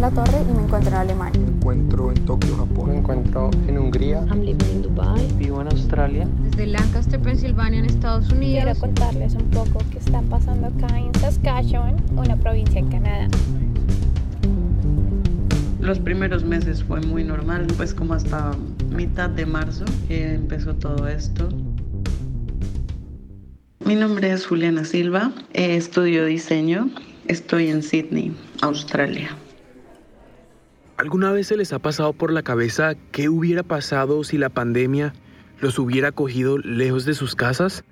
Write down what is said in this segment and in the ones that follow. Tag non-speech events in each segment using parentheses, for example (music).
la Torre y me encuentro en Alemania. Me encuentro en Tokio, Japón. Me encuentro en Hungría. I'm living in Dubai. Vivo en Australia. Desde Lancaster, Pensilvania, en Estados Unidos. Quiero contarles un poco qué está pasando acá en Saskatchewan, una provincia en Canadá. Los primeros meses fue muy normal, pues como hasta mitad de marzo que empezó todo esto. Mi nombre es Juliana Silva, estudio diseño, estoy en Sydney, Australia. ¿Alguna vez se les ha pasado por la cabeza qué hubiera pasado si la pandemia los hubiera cogido lejos de sus casas?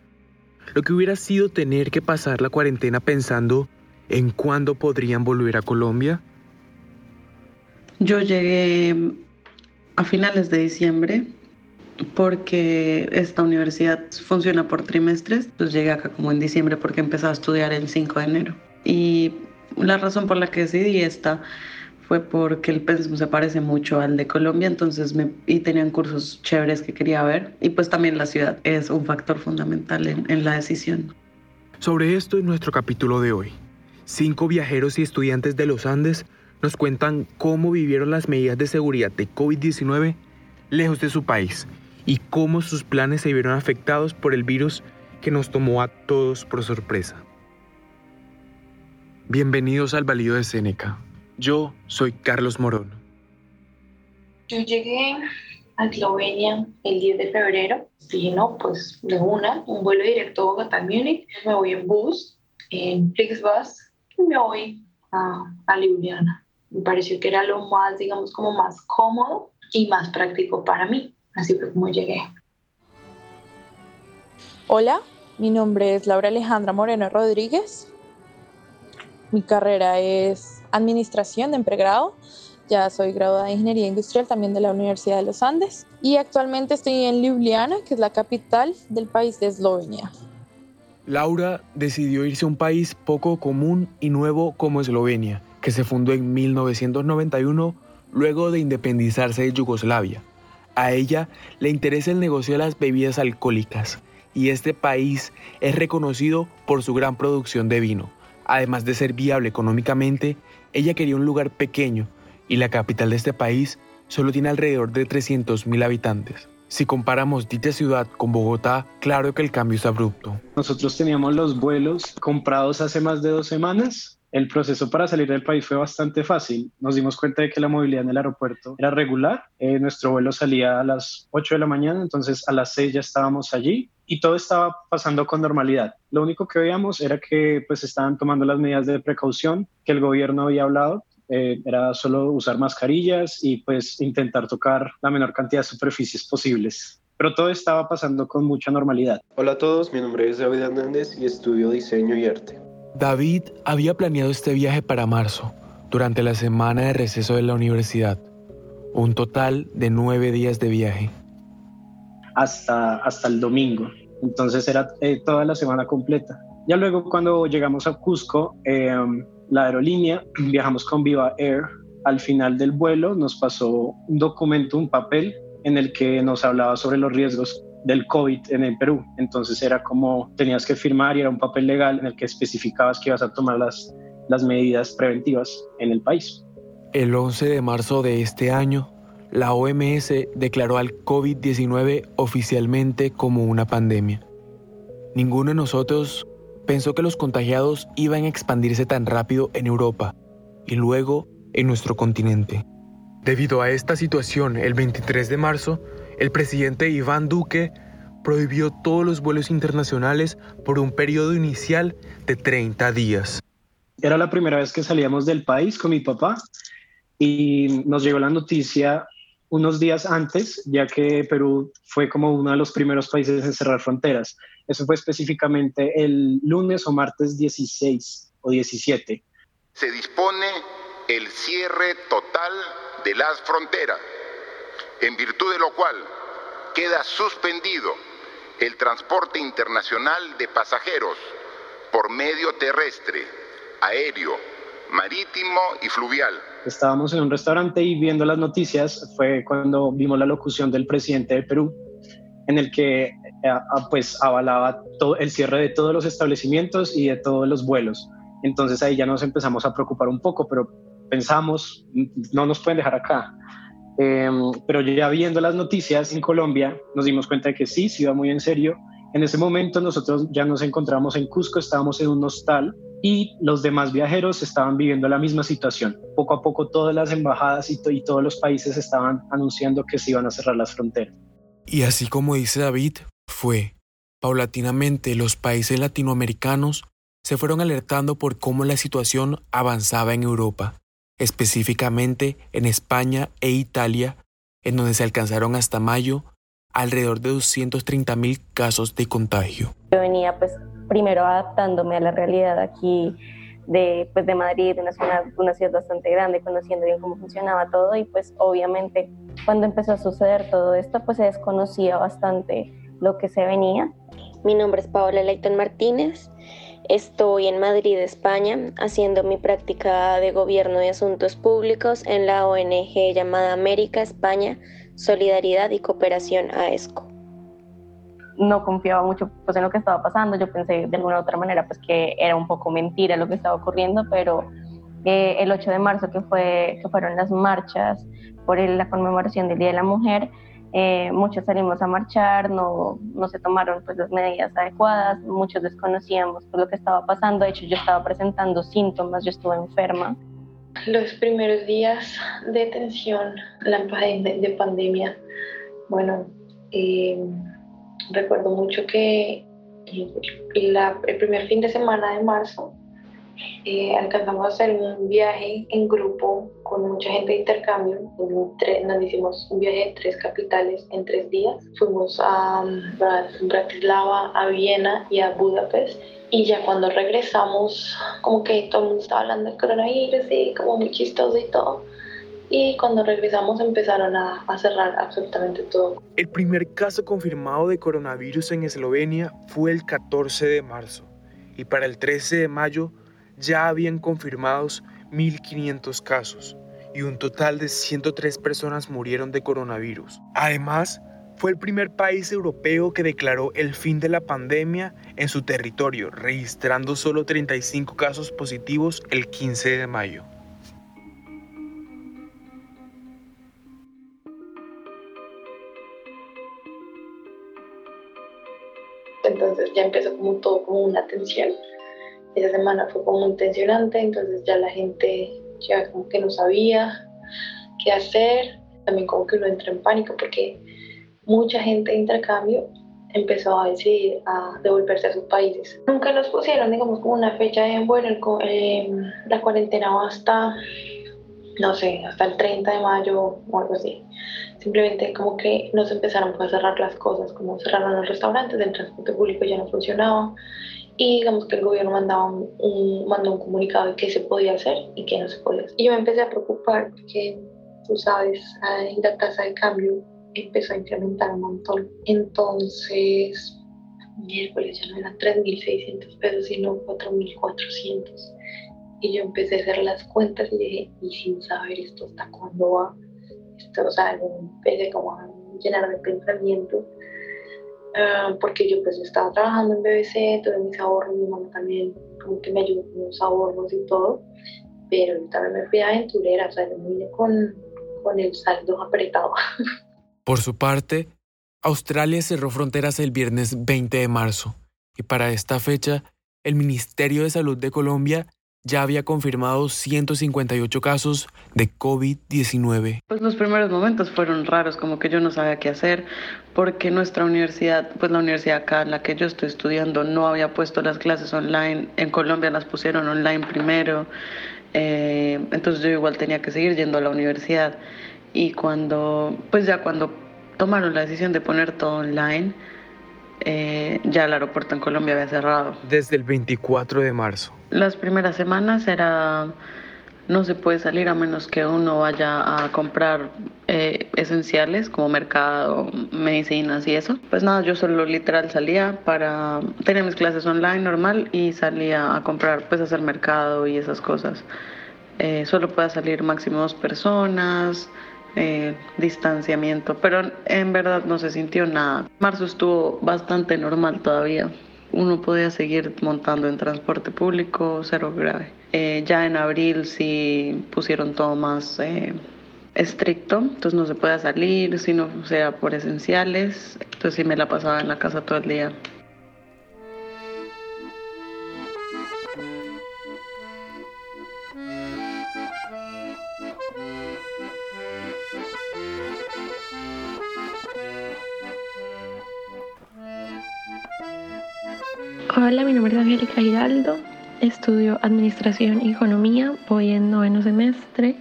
Lo que hubiera sido tener que pasar la cuarentena pensando en cuándo podrían volver a Colombia. Yo llegué a finales de diciembre porque esta universidad funciona por trimestres, entonces llegué acá como en diciembre porque empecé a estudiar el 5 de enero. Y la razón por la que decidí esta fue porque el pensum se parece mucho al de Colombia, entonces y tenían cursos chéveres que quería ver. Y pues también la ciudad es un factor fundamental en, en la decisión. Sobre esto en nuestro capítulo de hoy. Cinco viajeros y estudiantes de los Andes nos cuentan cómo vivieron las medidas de seguridad de COVID-19 lejos de su país y cómo sus planes se vieron afectados por el virus que nos tomó a todos por sorpresa. Bienvenidos al Valido de Seneca. Yo soy Carlos Morón. Yo llegué a Eslovenia el 10 de febrero. Dije, no, pues de una, un vuelo directo a Bogotá, Múnich. Me voy en bus, en Flixbus, y me voy a, a Ljubljana. Me pareció que era lo más, digamos, como más cómodo y más práctico para mí. Así fue como llegué. Hola, mi nombre es Laura Alejandra Moreno Rodríguez. Mi carrera es Administración de pregrado. Ya soy graduada de Ingeniería Industrial también de la Universidad de los Andes. Y actualmente estoy en Ljubljana, que es la capital del país de Eslovenia. Laura decidió irse a un país poco común y nuevo como Eslovenia, que se fundó en 1991 luego de independizarse de Yugoslavia. A ella le interesa el negocio de las bebidas alcohólicas y este país es reconocido por su gran producción de vino. Además de ser viable económicamente, ella quería un lugar pequeño y la capital de este país solo tiene alrededor de 300.000 habitantes. Si comparamos dicha ciudad con Bogotá, claro que el cambio es abrupto. Nosotros teníamos los vuelos comprados hace más de dos semanas el proceso para salir del país fue bastante fácil. Nos dimos cuenta de que la movilidad en el aeropuerto era regular. Eh, nuestro vuelo salía a las 8 de la mañana, entonces a las 6 ya estábamos allí y todo estaba pasando con normalidad. Lo único que veíamos era que pues estaban tomando las medidas de precaución que el gobierno había hablado. Eh, era solo usar mascarillas y pues intentar tocar la menor cantidad de superficies posibles pero todo estaba pasando con mucha normalidad. Hola a todos, mi nombre es David Hernández y estudio diseño y arte. David había planeado este viaje para marzo, durante la semana de receso de la universidad, un total de nueve días de viaje. Hasta, hasta el domingo, entonces era eh, toda la semana completa. Ya luego cuando llegamos a Cusco, eh, la aerolínea, (clears throat) viajamos con Viva Air, al final del vuelo nos pasó un documento, un papel en el que nos hablaba sobre los riesgos del COVID en el Perú. Entonces era como tenías que firmar y era un papel legal en el que especificabas que ibas a tomar las, las medidas preventivas en el país. El 11 de marzo de este año, la OMS declaró al COVID-19 oficialmente como una pandemia. Ninguno de nosotros pensó que los contagiados iban a expandirse tan rápido en Europa y luego en nuestro continente. Debido a esta situación, el 23 de marzo, el presidente Iván Duque prohibió todos los vuelos internacionales por un periodo inicial de 30 días. Era la primera vez que salíamos del país con mi papá y nos llegó la noticia unos días antes, ya que Perú fue como uno de los primeros países en cerrar fronteras. Eso fue específicamente el lunes o martes 16 o 17. Se dispone el cierre total de las fronteras en virtud de lo cual queda suspendido el transporte internacional de pasajeros por medio terrestre, aéreo, marítimo y fluvial. Estábamos en un restaurante y viendo las noticias fue cuando vimos la locución del presidente de Perú en el que eh, pues avalaba todo el cierre de todos los establecimientos y de todos los vuelos. Entonces ahí ya nos empezamos a preocupar un poco, pero pensamos, no nos pueden dejar acá. Em, pero ya viendo las noticias en Colombia, nos dimos cuenta de que sí, sí iba muy en serio. En ese momento nosotros ya nos encontramos en Cusco, estábamos en un hostal y los demás viajeros estaban viviendo la misma situación. Poco a poco todas las embajadas y, y todos los países estaban anunciando que se iban a cerrar las fronteras. Y así como dice David, fue. Paulatinamente los países latinoamericanos se fueron alertando por cómo la situación avanzaba en Europa, específicamente en España e Italia, en donde se alcanzaron hasta mayo alrededor de 230 mil casos de contagio. Yo venía pues primero adaptándome a la realidad aquí de, pues, de Madrid, una ciudad, una ciudad bastante grande, conociendo bien cómo funcionaba todo y pues obviamente cuando empezó a suceder todo esto pues se desconocía bastante lo que se venía. Mi nombre es Paola Leighton Martínez, estoy en Madrid, España, haciendo mi práctica de gobierno y asuntos públicos en la ONG llamada América, España, Solidaridad y Cooperación AESCO no confiaba mucho pues, en lo que estaba pasando. Yo pensé de alguna u otra manera pues, que era un poco mentira lo que estaba ocurriendo, pero eh, el 8 de marzo, que, fue, que fueron las marchas por la conmemoración del Día de la Mujer, eh, muchos salimos a marchar, no, no se tomaron pues, las medidas adecuadas, muchos desconocíamos pues, lo que estaba pasando. De hecho, yo estaba presentando síntomas, yo estuve enferma. Los primeros días de tensión, la de, de pandemia, bueno, eh, recuerdo mucho que el primer fin de semana de marzo eh, alcanzamos a hacer un viaje en grupo con mucha gente de intercambio. nos hicimos un viaje de tres capitales en tres días. Fuimos a Bratislava, a Viena y a Budapest. Y ya cuando regresamos, como que todo el mundo estaba hablando del coronavirus y como muy chistoso y todo y cuando regresamos empezaron a, cerrar absolutamente todo. El primer caso confirmado de coronavirus en Eslovenia fue el 14 de marzo y para el 13 de mayo ya habían confirmados 1.500 casos y un total de 103 personas murieron de coronavirus. Además, fue el primer país europeo que declaró el fin de la pandemia en su territorio, registrando solo 35 casos positivos el 15 de mayo. entonces ya empezó como todo como una tensión. Esa semana fue como muy tensionante, entonces ya la gente ya como que no sabía qué hacer, también como que uno entró en pánico porque mucha gente de intercambio empezó a decidir a devolverse a sus países. Nunca nos pusieron, digamos, como una fecha de, bueno, eh, la cuarentena va hasta, no sé, hasta el 30 de mayo o algo así. Simplemente como que nos empezaron a cerrar las cosas, como cerraron los restaurantes, el transporte público ya no funcionaba y digamos que el gobierno mandaba un, mandó un comunicado de qué se podía hacer y qué no se podía hacer. Y yo me empecé a preocupar porque, tú sabes, la tasa de cambio empezó a incrementar un montón. Entonces, miércoles ya no eran 3.600 pesos, sino 4.400. Y yo empecé a hacer las cuentas y dije, y sin saber esto hasta cuándo va o sea, empecé como a llenar de pensamientos, ah, porque yo pues estaba trabajando en BBC, tuve mis ahorros, mi mamá también como que me ayudó con los ahorros y todo, pero yo también me fui aventurera, o sea, yo vine con, con el saldo apretado. (laughs) Por su parte, Australia cerró fronteras el viernes 20 de marzo y para esta fecha, el Ministerio de Salud de Colombia ya había confirmado 158 casos de COVID-19. Pues los primeros momentos fueron raros, como que yo no sabía qué hacer, porque nuestra universidad, pues la universidad acá en la que yo estoy estudiando, no había puesto las clases online. En Colombia las pusieron online primero, eh, entonces yo igual tenía que seguir yendo a la universidad. Y cuando, pues ya cuando tomaron la decisión de poner todo online, eh, ya el aeropuerto en Colombia había cerrado. Desde el 24 de marzo. Las primeras semanas era no se puede salir a menos que uno vaya a comprar eh, esenciales como mercado, medicinas y eso. Pues nada, yo solo literal salía para tener mis clases online normal y salía a comprar, pues hacer mercado y esas cosas. Eh, solo puede salir máximo dos personas, eh, distanciamiento, pero en verdad no se sintió nada. Marzo estuvo bastante normal todavía. uno podía seguir montando en transporte público, cero grave. Eh, ya en abril sí pusieron todo más eh, estricto, entonces no se puede salir si no sea por esenciales, entonces sí me la pasaba en la casa todo el día. Hola, mi nombre es Angélica Giraldo, estudio Administración y Economía, voy en noveno semestre.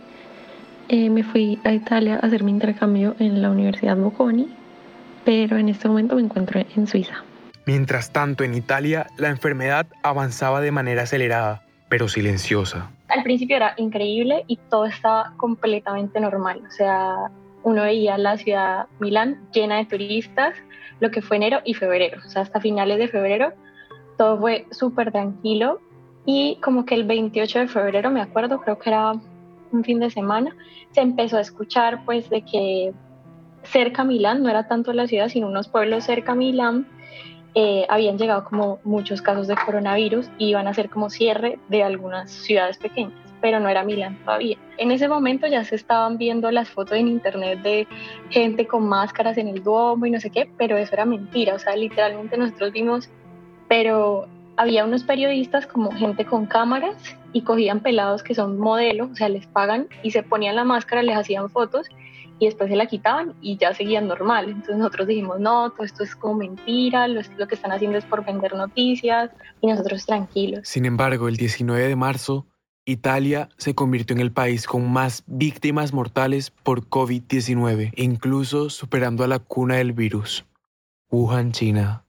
Eh, me fui a Italia a hacer mi intercambio en la Universidad Bocconi, pero en este momento me encuentro en Suiza. Mientras tanto, en Italia, la enfermedad avanzaba de manera acelerada, pero silenciosa. Al principio era increíble y todo estaba completamente normal. O sea, uno veía la ciudad Milán llena de turistas, lo que fue enero y febrero. O sea, hasta finales de febrero todo fue súper tranquilo y como que el 28 de febrero, me acuerdo, creo que era un fin de semana, se empezó a escuchar pues de que cerca a Milán, no era tanto la ciudad, sino unos pueblos cerca a Milán, eh, habían llegado como muchos casos de coronavirus y iban a hacer como cierre de algunas ciudades pequeñas, pero no era Milán todavía. En ese momento ya se estaban viendo las fotos en internet de gente con máscaras en el Duomo y no sé qué, pero eso era mentira, o sea, literalmente nosotros vimos pero había unos periodistas como gente con cámaras y cogían pelados que son modelos, o sea, les pagan y se ponían la máscara, les hacían fotos y después se la quitaban y ya seguían normal. Entonces nosotros dijimos, no, todo esto es como mentira, lo, que están haciendo es por vender noticias y nosotros tranquilos. Sin embargo, el 19 de marzo, Italia se convirtió en el país con más víctimas mortales por COVID-19, incluso superando a la cuna del virus, Wuhan, China.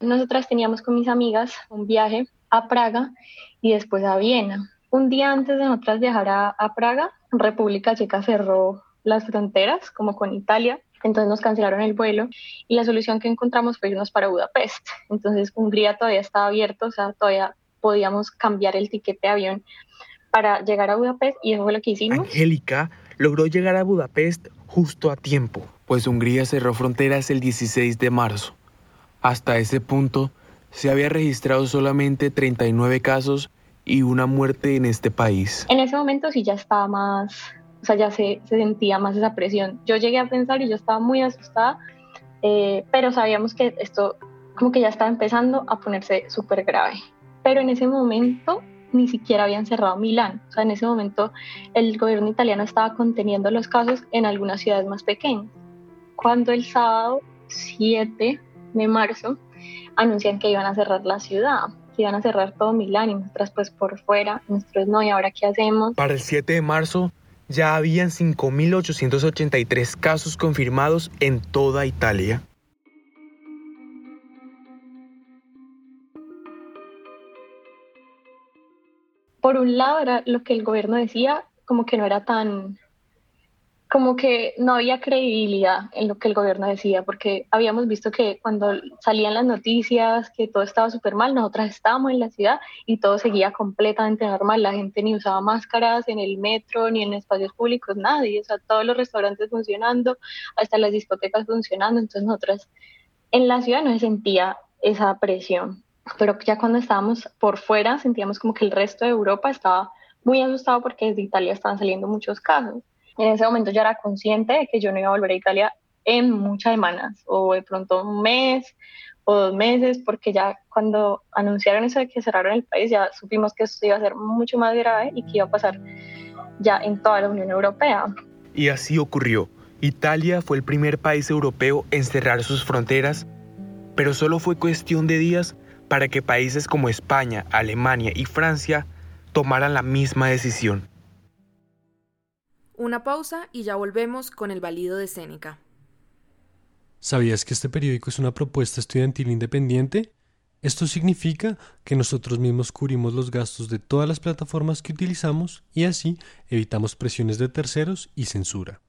Nosotras teníamos con mis amigas un viaje a Praga y después a Viena. Un día antes de nosotras viajar a, Praga, República Checa cerró las fronteras, como con Italia, entonces nos cancelaron el vuelo y la solución que encontramos fue irnos para Budapest. Entonces Hungría todavía estaba abierto, o sea, todavía podíamos cambiar el tiquete de avión para llegar a Budapest y eso fue lo que hicimos. Angélica logró llegar a Budapest justo a tiempo, pues Hungría cerró fronteras el 16 de marzo. Hasta ese punto, se había registrado solamente 39 casos y una muerte en este país. En ese momento sí ya estaba más, o sea, ya se, sentía más esa presión. Yo llegué a pensar y yo estaba muy asustada, eh, pero sabíamos que esto como que ya estaba empezando a ponerse súper grave. Pero en ese momento ni siquiera habían cerrado Milán. O sea, en ese momento el gobierno italiano estaba conteniendo los casos en algunas ciudades más pequeñas. Cuando el sábado 7 de marzo, anuncian que iban a cerrar la ciudad, que iban a cerrar todo Milán y nosotras pues por fuera, nosotros no, ¿y ahora qué hacemos? Para el 7 de marzo ya habían 5.883 casos confirmados en toda Italia. Por un lado era lo que el gobierno decía, como que no era tan como que no había credibilidad en lo que el gobierno decía, porque habíamos visto que cuando salían las noticias que todo estaba súper mal, nosotras estábamos en la ciudad y todo seguía completamente normal, la gente ni usaba máscaras en el metro ni en espacios públicos, nadie, o sea, todos los restaurantes funcionando, hasta las discotecas funcionando, entonces nosotras en la ciudad no se sentía esa presión, pero ya cuando estábamos por fuera sentíamos como que el resto de Europa estaba muy asustado porque desde Italia estaban saliendo muchos casos en ese momento ya era consciente de que yo no iba a volver a Italia en muchas semanas o de pronto un mes o dos meses, porque ya cuando anunciaron eso de que cerraron el país, ya supimos que esto iba a ser mucho más grave y que iba a pasar ya en toda la Unión Europea. Y así ocurrió. Italia fue el primer país europeo en cerrar sus fronteras, pero solo fue cuestión de días para que países como España, Alemania y Francia tomaran la misma decisión. Una pausa y ya volvemos con el valido de Séneca. ¿Sabías que este periódico es una propuesta estudiantil independiente? Esto significa que nosotros mismos cubrimos los gastos de todas las plataformas que utilizamos y así evitamos presiones de terceros y censura.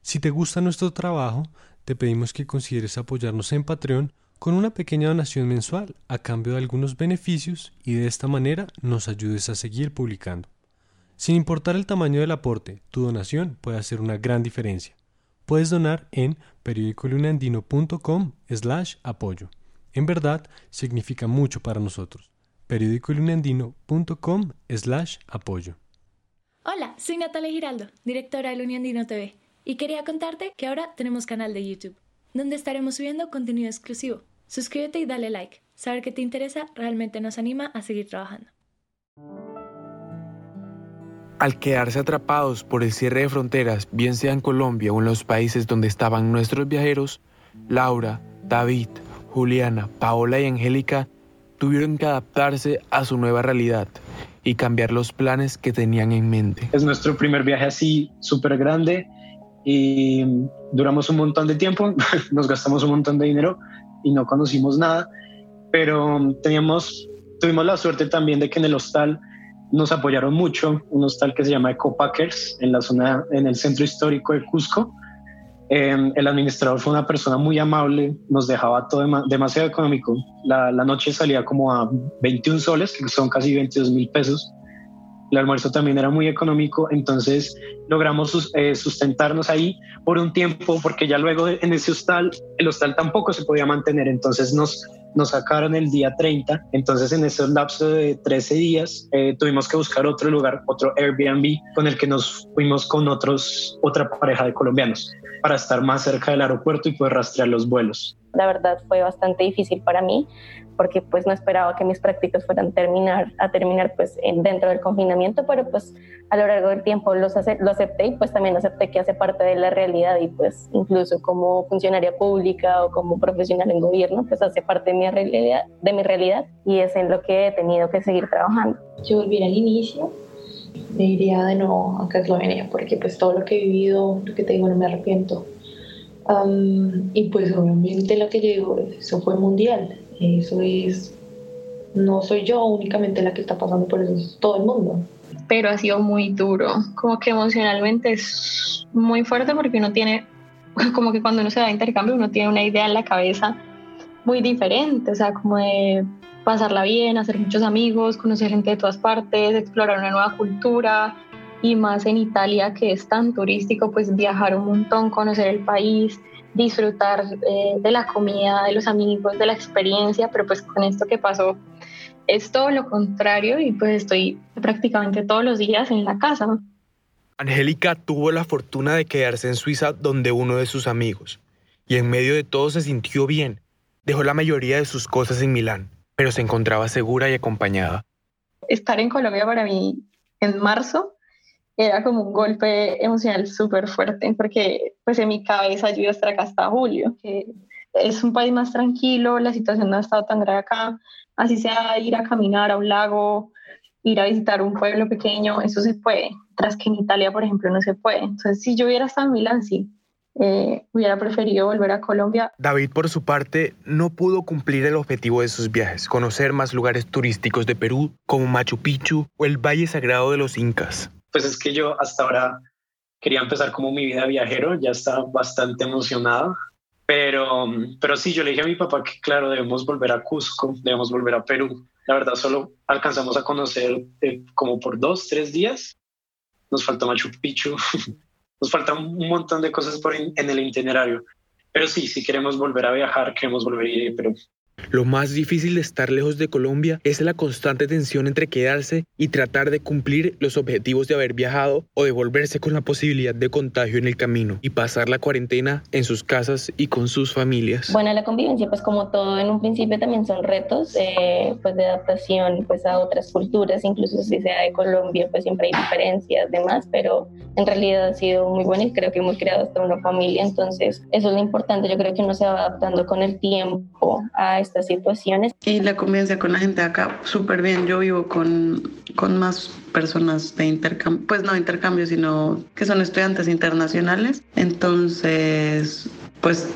Si te gusta nuestro trabajo, te pedimos que consideres apoyarnos en Patreon con una pequeña donación mensual a cambio de algunos beneficios y de esta manera nos ayudes a seguir publicando. Sin importar el tamaño del aporte, tu donación puede hacer una gran diferencia. Puedes donar en periodicolunandino.com slash apoyo. En verdad, significa mucho para nosotros. periódicoeluniandino.com slash apoyo. Hola, soy Natalia Giraldo, directora del Uniandino TV, y quería contarte que ahora tenemos canal de YouTube, donde estaremos subiendo contenido exclusivo. Suscríbete y dale like. Saber que te interesa realmente nos anima a seguir trabajando. Al quedarse atrapados por el cierre de fronteras, bien sea en Colombia o en los países donde estaban nuestros viajeros, Laura, David, Juliana, Paola y Angélica tuvieron que adaptarse a su nueva realidad y cambiar los planes que tenían en mente. Es nuestro primer viaje así súper grande y duramos un montón de tiempo, (laughs) nos gastamos un montón de dinero y no conocimos nada, pero teníamos, tuvimos la suerte también de que en el hostal nos apoyaron mucho, un hostal que se llama Ecopackers en la zona, en el centro histórico de Cusco. Eh, el administrador fue una persona muy amable, nos dejaba todo demasiado económico. La, noche salía como a 21 soles, que son casi 22 mil pesos. El almuerzo también era muy económico, entonces logramos eh, sustentarnos ahí por un tiempo, porque ya luego en ese hostal, el hostal tampoco se podía mantener, entonces nos, nos sacaron el día 30, entonces en ese lapso de 13 días eh, tuvimos que buscar otro lugar, otro Airbnb con el que nos fuimos con otros, otra pareja de colombianos para estar más cerca del aeropuerto y poder rastrear los vuelos. La verdad fue bastante difícil para mí porque pues no esperaba que mis prácticas fueran terminar, a terminar pues en, dentro del confinamiento, pero pues a lo largo del tiempo los lo acepté y pues también acepté que hace parte de la realidad y pues incluso como funcionaria pública o como profesional en gobierno pues hace parte de mi realidad, de mi realidad y es en lo que he tenido que seguir trabajando. Yo volví al inicio me iría de nuevo a Eslovenia porque pues todo lo que he vivido, lo que te digo, no me arrepiento. y pues obviamente lo que digo, eso fue mundial, eso es, no soy yo únicamente la que está pasando por eso, es todo el mundo. Pero ha sido muy duro, como que emocionalmente es muy fuerte porque uno tiene, (laughs) como que cuando uno se va a intercambio, uno tiene una idea en la cabeza muy diferente, o sea, como de pasarla bien, hacer muchos amigos, conocer gente de todas partes, explorar una nueva cultura y más en Italia que es tan turístico, pues viajar un montón, conocer el país, disfrutar eh, de la comida, de los amigos, de la experiencia, pero pues con esto que pasó es todo lo contrario y pues estoy prácticamente todos los días en la casa. Angélica tuvo la fortuna de quedarse en Suiza donde uno de sus amigos y en medio de todo se sintió bien. Dejó la mayoría de sus cosas en Milán pero se encontraba segura y acompañada. Estar en Colombia para mí en marzo era como un golpe emocional súper fuerte, porque pues en mi cabeza yo iba a estar acá hasta julio, que es un país más tranquilo, la situación no ha estado tan grave acá, así sea ir a caminar a un lago, ir a visitar un pueblo pequeño, eso se puede, tras que en Italia, por ejemplo, no se puede. Entonces, si yo hubiera estado en Milán, sí, eh, hubiera preferido volver a Colombia. David, por su parte, no pudo cumplir el objetivo de sus viajes, conocer más lugares turísticos de Perú, como Machu Picchu o el Valle Sagrado de los Incas. Pues es que yo hasta ahora quería empezar como mi vida viajero, ya estaba bastante emocionado, pero, pero sí, yo le dije a mi papá que claro, debemos volver a Cusco, debemos volver a Perú. La verdad, solo alcanzamos a conocer eh, como por dos, tres días. Nos faltó Machu Picchu. (laughs) nos falta un montón de cosas por en, el itinerario. Pero sí, si queremos volver a viajar, queremos volver a ir a Perú. Lo más difícil de estar lejos de Colombia es la constante tensión entre quedarse y tratar de cumplir los objetivos de haber viajado o de volverse con la posibilidad de contagio en el camino y pasar la cuarentena en sus casas y con sus familias. Bueno, la convivencia, pues como todo en un principio también son retos eh, pues de adaptación pues a otras culturas, incluso si sea de Colombia, pues siempre hay diferencias, demás, pero en realidad ha sido muy bueno y creo que hemos creado hasta una familia, entonces eso es lo importante, yo creo que uno se va adaptando con el tiempo a estas situaciones. Y la convivencia con la gente acá, súper bien. Yo vivo con, con más personas de intercambio, pues no intercambio, sino que son estudiantes internacionales. Entonces, pues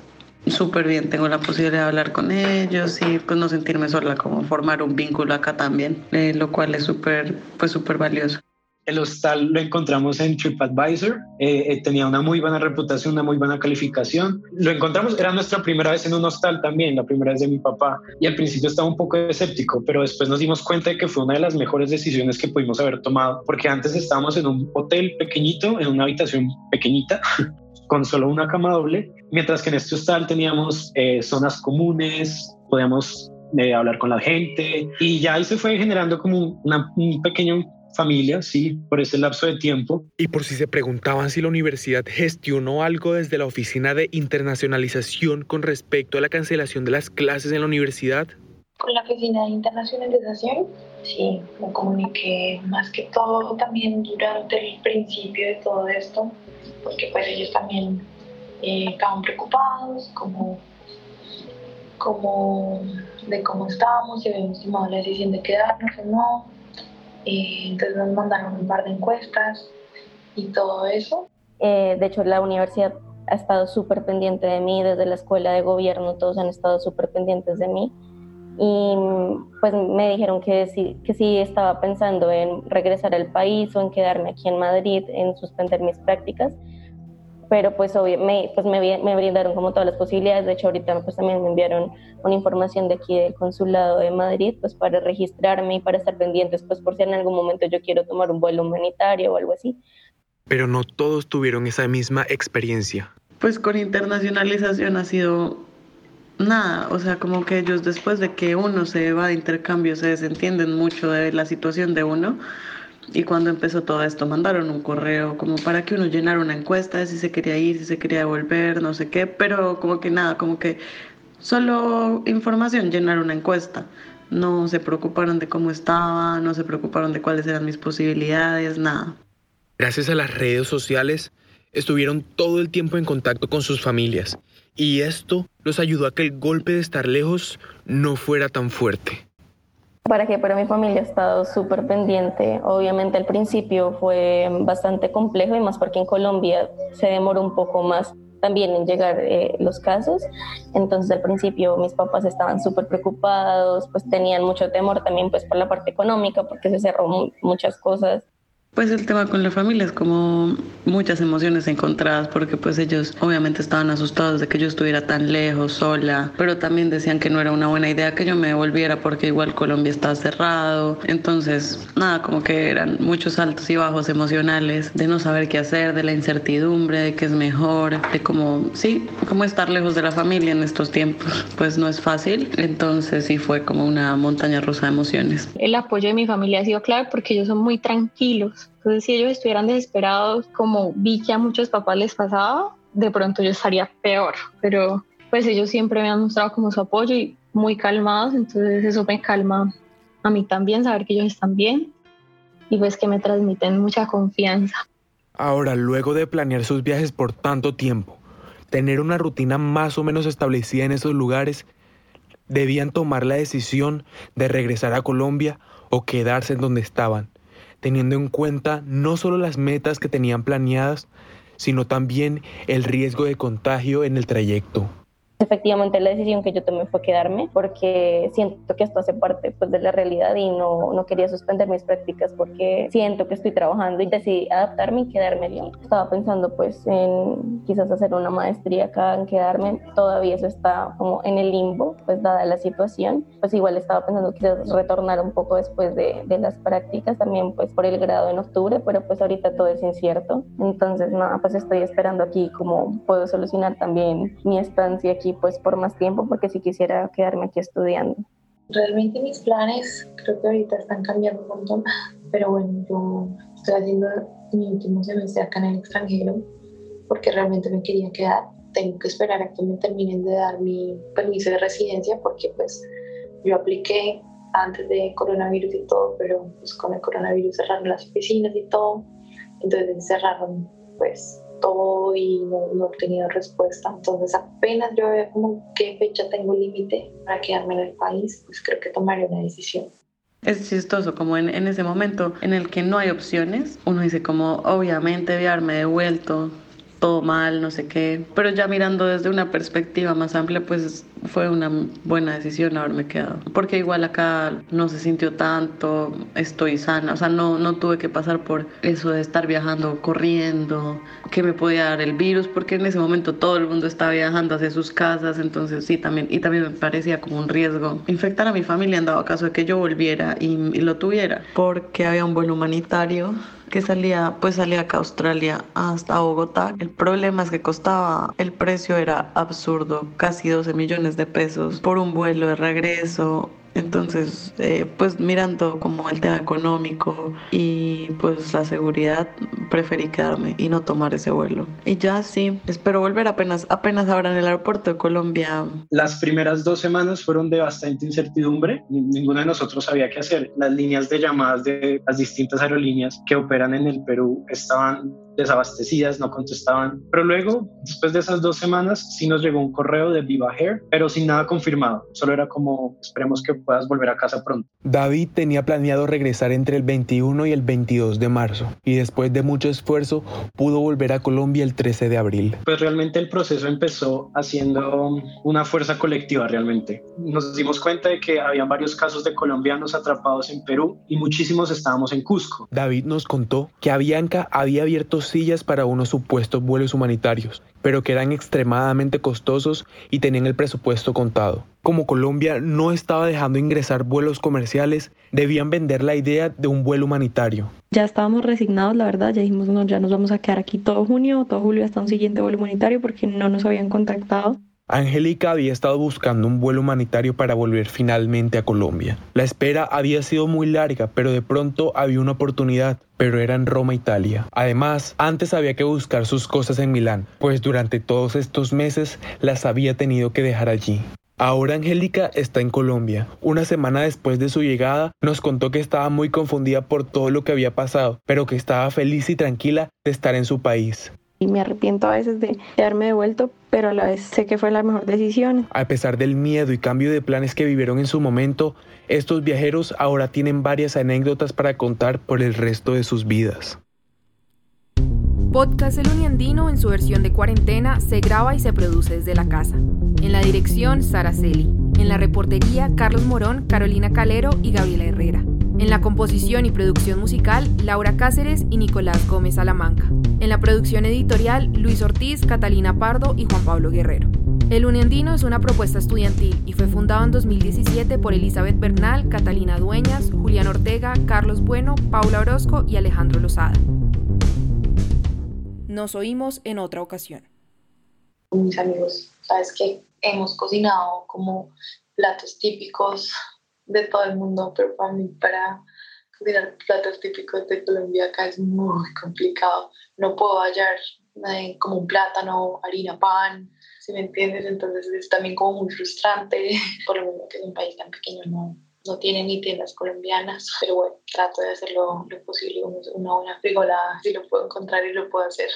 súper bien, tengo la posibilidad de hablar con ellos y pues no sentirme sola, como formar un vínculo acá también, eh, lo cual es súper, pues súper valioso. El hostal lo encontramos en TripAdvisor, eh, eh, tenía una muy buena reputación, una muy buena calificación. Lo encontramos, era nuestra primera vez en un hostal también, la primera vez de mi papá, y al principio estaba un poco escéptico, pero después nos dimos cuenta de que fue una de las mejores decisiones que pudimos haber tomado, porque antes estábamos en un hotel pequeñito, en una habitación pequeñita, (laughs) con solo una cama doble, mientras que en este hostal teníamos eh, zonas comunes, podíamos eh, hablar con la gente y ya ahí se fue generando como una, un pequeño familia, sí, por ese lapso de tiempo. Y por si se preguntaban si la universidad gestionó algo desde la oficina de internacionalización con respecto a la cancelación de las clases en la universidad. Con la oficina de internacionalización, sí, me comuniqué más que todo también durante el principio de todo esto, porque pues ellos también eh, estaban preocupados, como, como de cómo estábamos, si habíamos tomado la decisión de quedarnos o no eh, entonces nos mandaron un par de encuestas y todo eso. Eh, de hecho, la universidad ha estado súper pendiente de mí, desde la escuela de gobierno todos han estado súper pendientes de mí. Y pues me dijeron que sí, que sí estaba pensando en regresar al país o en quedarme aquí en Madrid, en suspender mis prácticas pero pues, obvio, me, pues me, me, brindaron como todas las posibilidades. De hecho, ahorita pues también me enviaron una información de aquí del consulado de Madrid, pues para registrarme y para estar pendientes, pues por si en algún momento yo quiero tomar un vuelo humanitario o algo así. Pero no todos tuvieron esa misma experiencia. Pues con internacionalización ha sido nada, o sea, como que ellos después de que uno se va de intercambio se desentienden mucho de la situación de uno y cuando empezó todo esto, mandaron un correo como para que uno llenara una encuesta de si se quería ir, si se quería volver, no sé qué, pero como que nada, como que solo información, llenar una encuesta. No se preocuparon de cómo estaba, no se preocuparon de cuáles eran mis posibilidades, nada. Gracias a las redes sociales, estuvieron todo el tiempo en contacto con sus familias y esto los ayudó a que el golpe de estar lejos no fuera tan fuerte. Para que para mi familia ha estado súper pendiente. Obviamente al principio fue bastante complejo y más porque en Colombia se demoró un poco más también en llegar eh, los casos. Entonces al principio mis papás estaban súper preocupados, pues tenían mucho temor también pues por la parte económica porque se cerró muchas cosas pues el tema con la familia es como muchas emociones encontradas porque pues ellos obviamente estaban asustados de que yo estuviera tan lejos, sola, pero también decían que no era una buena idea que yo me devolviera porque igual Colombia estaba cerrado. Entonces, nada, como que eran muchos altos y bajos emocionales de no saber qué hacer, de la incertidumbre, de qué es mejor, de cómo, sí, cómo estar lejos de la familia en estos tiempos. (laughs) Pues no es fácil. Entonces sí fue como una montaña rusa de emociones. El apoyo de mi familia ha sido clave porque ellos son muy tranquilos entonces, si ellos estuvieran desesperados, como vi que a muchos papás les pasaba, de pronto yo estaría peor. Pero pues ellos siempre me han mostrado como su apoyo y muy calmados, entonces eso me calma a mí también, saber que ellos están bien y pues que me transmiten mucha confianza. Ahora, luego de planear sus viajes por tanto tiempo, tener una rutina más o menos establecida en esos lugares, debían tomar la decisión de regresar a Colombia o quedarse en donde estaban teniendo en cuenta no solo las metas que tenían planeadas, sino también el riesgo de contagio en el trayecto. Efectivamente, la decisión que yo tomé fue quedarme porque siento que esto hace parte pues, de la realidad y no, no quería suspender mis prácticas porque siento que estoy trabajando y decidí adaptarme y quedarme bien. Estaba pensando pues en quizás hacer una maestría acá, en quedarme. Todavía eso está como en el limbo, pues dada la situación. Pues igual estaba pensando quizás retornar un poco después de, de las prácticas, también pues por el grado en octubre, pero pues ahorita todo es incierto. Entonces nada, pues estoy esperando aquí cómo puedo solucionar también mi estancia aquí pues por más tiempo porque si quisiera quedarme aquí estudiando. Realmente mis planes creo que ahorita están cambiando un montón, pero bueno, yo estoy haciendo mi último semestre acá en el extranjero porque realmente me quería quedar. Tengo que esperar a que me terminen de dar mi permiso de residencia porque pues yo apliqué antes de coronavirus y todo, pero pues con el coronavirus cerraron las oficinas y todo, entonces cerraron pues todo y no, no, he obtenido respuesta. Entonces apenas yo veo como qué fecha tengo límite para quedarme en el país, pues creo que tomaré una decisión. Es chistoso, como en, en ese momento en el que no hay opciones, uno dice como, obviamente haberme devuelto, todo mal, no sé qué, pero ya mirando desde una perspectiva más amplia, pues fue una buena decisión haberme quedado, porque igual acá no se sintió tanto, estoy sana, o sea, no, no tuve que pasar por eso de estar viajando, corriendo, que me podía dar el virus, porque en ese momento todo el mundo estaba viajando hacia sus casas, entonces sí, también, y también me parecía como un riesgo infectar a mi familia en dado caso de que yo volviera y, y lo tuviera, porque había un vuelo humanitario que salía, pues salía acá a Australia hasta Bogotá. El problema es que costaba, el precio era absurdo, casi 12 millones de pesos por un vuelo de regreso entonces, eh, pues mirando como el tema económico y pues la seguridad, preferí quedarme y no tomar ese vuelo. Y ya sí, espero volver apenas, apenas ahora en el aeropuerto de Colombia. Las primeras dos semanas fueron de bastante incertidumbre. Ninguno de nosotros sabía qué hacer. Las líneas de llamadas de las distintas aerolíneas que operan en el Perú estaban desabastecidas, no contestaban. Pero luego, después de esas dos semanas, sí nos llegó un correo de Viva Hair, pero sin nada confirmado. Solo era como, esperemos que puedas volver a casa pronto. David tenía planeado regresar entre el 21 y el 22 de marzo, y después de mucho esfuerzo, pudo volver a Colombia el 13 de abril. Pues realmente el proceso empezó haciendo una fuerza colectiva realmente. Nos dimos cuenta de que había varios casos de colombianos atrapados en Perú y muchísimos estábamos en Cusco. David nos contó que Avianca había abierto sillas para unos supuestos vuelos humanitarios, pero que eran extremadamente costosos y tenían el presupuesto contado. Como Colombia no estaba dejando ingresar vuelos comerciales, debían vender la idea de un vuelo humanitario. Ya estábamos resignados, la verdad, ya dijimos, no, ya nos vamos a quedar aquí todo junio, todo julio hasta un siguiente vuelo humanitario porque no nos habían contactado. Angélica había estado buscando un vuelo humanitario para volver finalmente a Colombia. La espera había sido muy larga, pero de pronto había una oportunidad, pero era en Roma, Italia. Además, antes había que buscar sus cosas en Milán, pues durante todos estos meses las había tenido que dejar allí. Ahora Angélica está en Colombia. Una semana después de su llegada, nos contó que estaba muy confundida por todo lo que había pasado, pero que estaba feliz y tranquila de estar en su país y me arrepiento a veces de haberme devuelto, pero a la vez sé que fue la mejor decisión. A pesar del miedo y cambio de planes que vivieron en su momento, estos viajeros ahora tienen varias anécdotas para contar por el resto de sus vidas. Podcast El Uniandino en su versión de cuarentena se graba y se produce desde la casa. En la dirección, Sara Celi. En la reportería, Carlos Morón, Carolina Calero y Gabriela Herrera. En la composición y producción musical, Laura Cáceres y Nicolás Gómez Salamanca. En la producción editorial, Luis Ortiz, Catalina Pardo y Juan Pablo Guerrero. El Uniandino es una propuesta estudiantil y fue fundado en 2017 por Elizabeth Bernal, Catalina Dueñas, Julián Ortega, Carlos Bueno, Paula Orozco y Alejandro Lozada. Nos oímos en otra ocasión. Mis amigos, sabes que hemos cocinado como platos típicos de todo el mundo, pero para mí, para cocinar platos típicos de Colombia acá es muy complicado. No puedo hallar eh, como un plátano, harina, pan, si me entiendes, entonces es también como muy frustrante, (laughs) por lo menos que es un país tan pequeño, no, no tiene ni tiendas colombianas, pero bueno, trato de hacerlo lo posible, una buena frigolada, si lo puedo encontrar y lo puedo hacer.